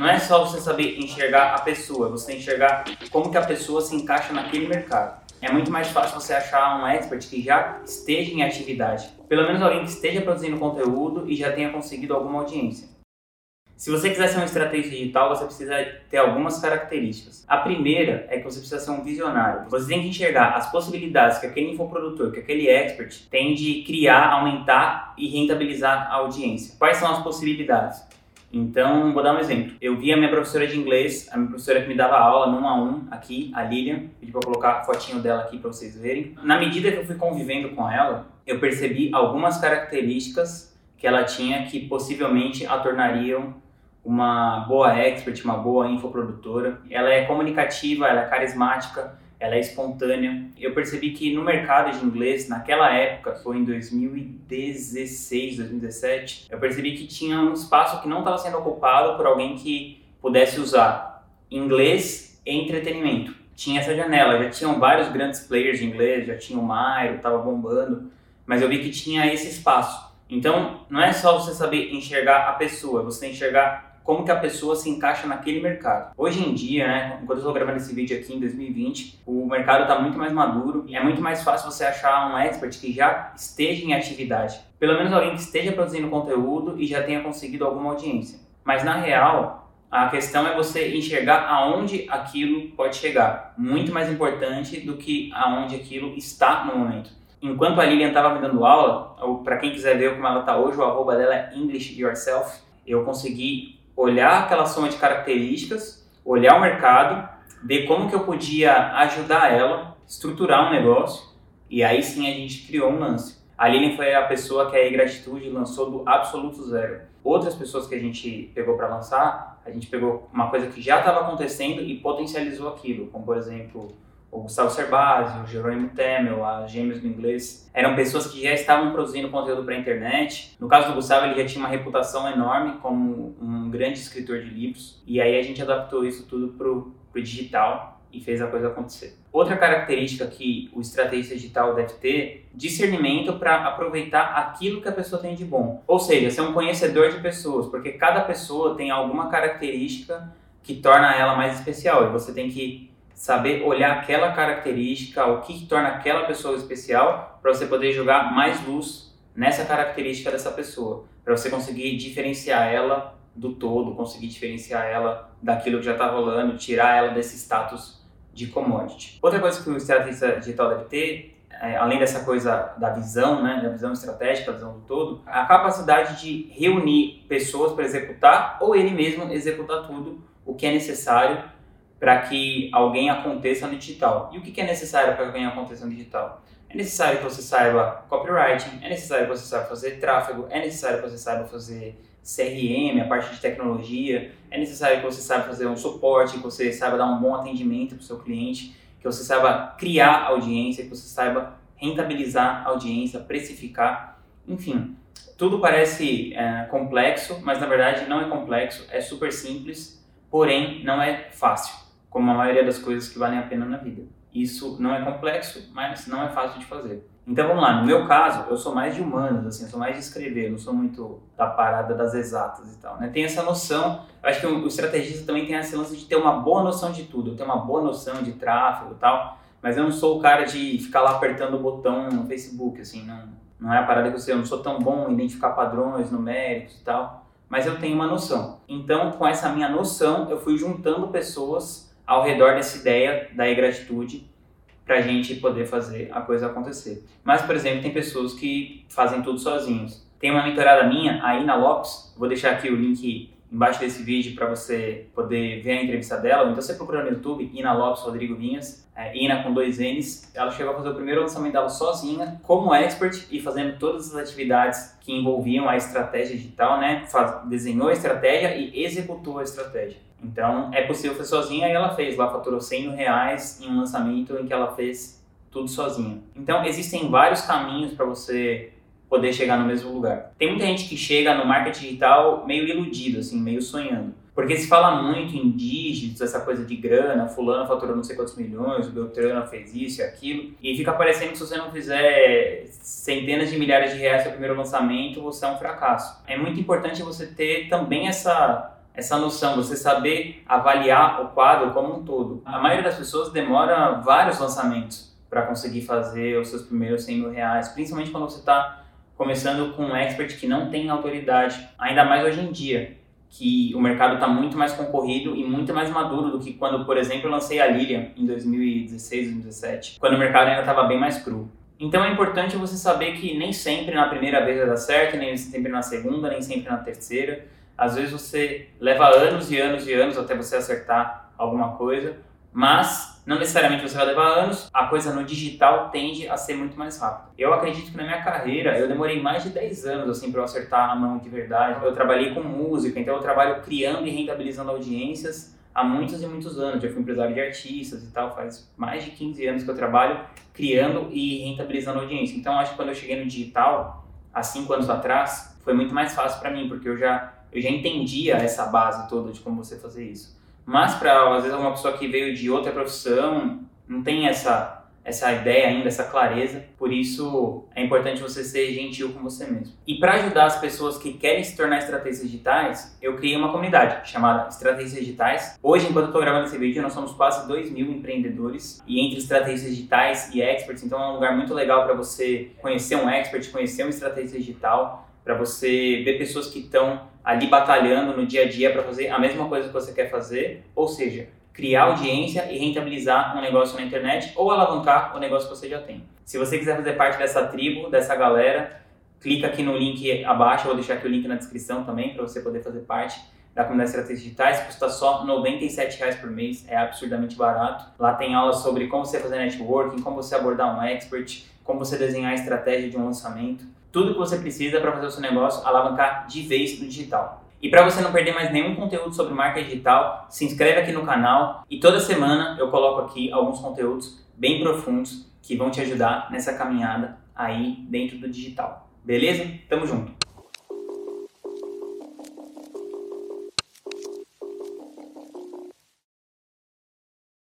não é só você saber enxergar a pessoa, você enxergar como que a pessoa se encaixa naquele mercado. É muito mais fácil você achar um expert que já esteja em atividade, pelo menos alguém que esteja produzindo conteúdo e já tenha conseguido alguma audiência. Se você quiser ser um estrategista digital, você precisa ter algumas características. A primeira é que você precisa ser um visionário. Você tem que enxergar as possibilidades que aquele infoprodutor, que aquele expert tem de criar, aumentar e rentabilizar a audiência. Quais são as possibilidades? Então, vou dar um exemplo. Eu vi a minha professora de inglês, a minha professora que me dava aula num a um aqui, a Lilian, pedi para colocar a fotinho dela aqui para vocês verem. Na medida que eu fui convivendo com ela, eu percebi algumas características que ela tinha que possivelmente a tornariam uma boa expert, uma boa infoprodutora. Ela é comunicativa, ela é carismática, ela é espontânea. Eu percebi que no mercado de inglês, naquela época, foi em 2016, 2017, eu percebi que tinha um espaço que não estava sendo ocupado por alguém que pudesse usar inglês e entretenimento. Tinha essa janela, já tinham vários grandes players de inglês, já tinha o Mairo, estava bombando, mas eu vi que tinha esse espaço. Então, não é só você saber enxergar a pessoa, você tem que enxergar como que a pessoa se encaixa naquele mercado. Hoje em dia, né, enquanto eu estou gravando esse vídeo aqui em 2020, o mercado está muito mais maduro e é muito mais fácil você achar um expert que já esteja em atividade. Pelo menos alguém que esteja produzindo conteúdo e já tenha conseguido alguma audiência. Mas na real, a questão é você enxergar aonde aquilo pode chegar. Muito mais importante do que aonde aquilo está no momento. Enquanto a Lilian estava me dando aula, para quem quiser ver como ela está hoje, o arroba dela é English Yourself, eu consegui olhar aquela soma de características, olhar o mercado, ver como que eu podia ajudar ela, estruturar um negócio e aí sim a gente criou um lance. A Lilian foi a pessoa que a e-gratitude lançou do absoluto zero. Outras pessoas que a gente pegou para lançar, a gente pegou uma coisa que já estava acontecendo e potencializou aquilo, como por exemplo o Gustavo Cerbasi, o Jerônimo Temel, as Gêmeos do Inglês, eram pessoas que já estavam produzindo conteúdo para a internet. No caso do Gustavo, ele já tinha uma reputação enorme como um grande escritor de livros, e aí a gente adaptou isso tudo para o digital e fez a coisa acontecer. Outra característica que o estrategista digital deve ter, discernimento para aproveitar aquilo que a pessoa tem de bom. Ou seja, ser um conhecedor de pessoas, porque cada pessoa tem alguma característica que torna ela mais especial, e você tem que saber olhar aquela característica, o que, torna aquela pessoa especial, para você poder jogar mais luz nessa característica dessa pessoa, para você conseguir diferenciar ela do todo, conseguir diferenciar ela daquilo que já está rolando, tirar ela desse status de commodity. Outra coisa que o estrategista digital deve ter, é, além dessa coisa da visão, né, da visão estratégica, da visão do todo, a capacidade de reunir pessoas para executar ou ele mesmo executar tudo o que é necessário para que alguém aconteça no digital. E o que é necessário para que alguém aconteça no digital? É necessário que você saiba copywriting, é necessário que você saiba fazer tráfego, é necessário que você saiba fazer CRM, a parte de tecnologia, é necessário que você saiba fazer um suporte, que você saiba dar um bom atendimento para o seu cliente, que você saiba criar audiência, que você saiba rentabilizar a audiência, precificar, enfim. Tudo parece é, complexo, mas na verdade não é complexo, é super simples, porém não é fácil como a maioria das coisas que valem a pena na vida. Isso não é complexo, mas não é fácil de fazer. Então vamos lá, no meu caso, eu sou mais de humanas, assim, eu sou mais de escrever, não sou muito da parada das exatas e tal, né? Tem essa noção, acho que o estrategista também tem essa lance de ter uma boa noção de tudo, eu tenho uma boa noção de tráfego e tal, mas eu não sou o cara de ficar lá apertando o botão no Facebook, assim, não, não é a parada que eu sei, eu não sou tão bom em identificar padrões numéricos e tal, mas eu tenho uma noção. Então, com essa minha noção, eu fui juntando pessoas ao redor dessa ideia da ingratitude para a gente poder fazer a coisa acontecer. Mas, por exemplo, tem pessoas que fazem tudo sozinhos. Tem uma mentorada minha, a Ina Lopes, vou deixar aqui o link embaixo desse vídeo para você poder ver a entrevista dela. Então você procura no YouTube, Ina Lopes Rodrigo Vinhas, é, Ina com dois N's. Ela chegou a fazer o primeiro lançamento dela sozinha, como expert e fazendo todas as atividades que envolviam a estratégia digital, né? Faz, desenhou a estratégia e executou a estratégia. Então, é possível fazer sozinha e ela fez. Lá faturou 100 mil reais em um lançamento em que ela fez tudo sozinha. Então, existem vários caminhos para você poder chegar no mesmo lugar. Tem muita gente que chega no marketing digital meio iludido, assim, meio sonhando. Porque se fala muito em dígitos, essa coisa de grana, fulano faturou não sei quantos milhões, o Beltrano fez isso e aquilo, e fica parecendo que se você não fizer centenas de milhares de reais no primeiro lançamento, você é um fracasso. É muito importante você ter também essa essa noção, você saber avaliar o quadro como um todo. A maioria das pessoas demora vários lançamentos para conseguir fazer os seus primeiros 100 mil reais, principalmente quando você está começando com um expert que não tem autoridade, ainda mais hoje em dia, que o mercado está muito mais concorrido e muito mais maduro do que quando, por exemplo, eu lancei a Lilian em 2016, 2017, quando o mercado ainda estava bem mais cru. Então é importante você saber que nem sempre na primeira vez vai dar certo, nem sempre na segunda, nem sempre na terceira. Às vezes você leva anos e anos e anos até você acertar alguma coisa, mas não necessariamente você vai levar anos, a coisa no digital tende a ser muito mais rápida. Eu acredito que na minha carreira eu demorei mais de 10 anos assim para eu acertar a mão de verdade. Eu trabalhei com música, então eu trabalho criando e rentabilizando audiências há muitos e muitos anos. Já fui empresário de artistas e tal, faz mais de 15 anos que eu trabalho criando e rentabilizando audiência. Então acho que quando eu cheguei no digital, há 5 anos atrás, foi muito mais fácil para mim, porque eu já eu já entendia essa base toda de como você fazer isso. Mas para às vezes uma pessoa que veio de outra profissão, não tem essa essa ideia ainda, essa clareza. Por isso é importante você ser gentil com você mesmo. E para ajudar as pessoas que querem se tornar estrategistas digitais, eu criei uma comunidade chamada Estratégias Digitais. Hoje, enquanto eu estou gravando esse vídeo, nós somos quase 2 mil empreendedores e entre estratégias digitais e experts. Então é um lugar muito legal para você conhecer um expert, conhecer um estrategista digital, para você ver pessoas que estão ali batalhando no dia a dia para fazer a mesma coisa que você quer fazer, ou seja, criar audiência e rentabilizar um negócio na internet ou alavancar o negócio que você já tem. Se você quiser fazer parte dessa tribo, dessa galera, clica aqui no link abaixo, eu vou deixar aqui o link na descrição também para você poder fazer parte da comunidade Estratégias Digitais, custa só R$ reais por mês, é absurdamente barato. Lá tem aulas sobre como você fazer networking, como você abordar um expert, como você desenhar a estratégia de um lançamento tudo que você precisa para fazer o seu negócio alavancar de vez no digital. E para você não perder mais nenhum conteúdo sobre marca digital, se inscreve aqui no canal e toda semana eu coloco aqui alguns conteúdos bem profundos que vão te ajudar nessa caminhada aí dentro do digital. Beleza? Tamo junto!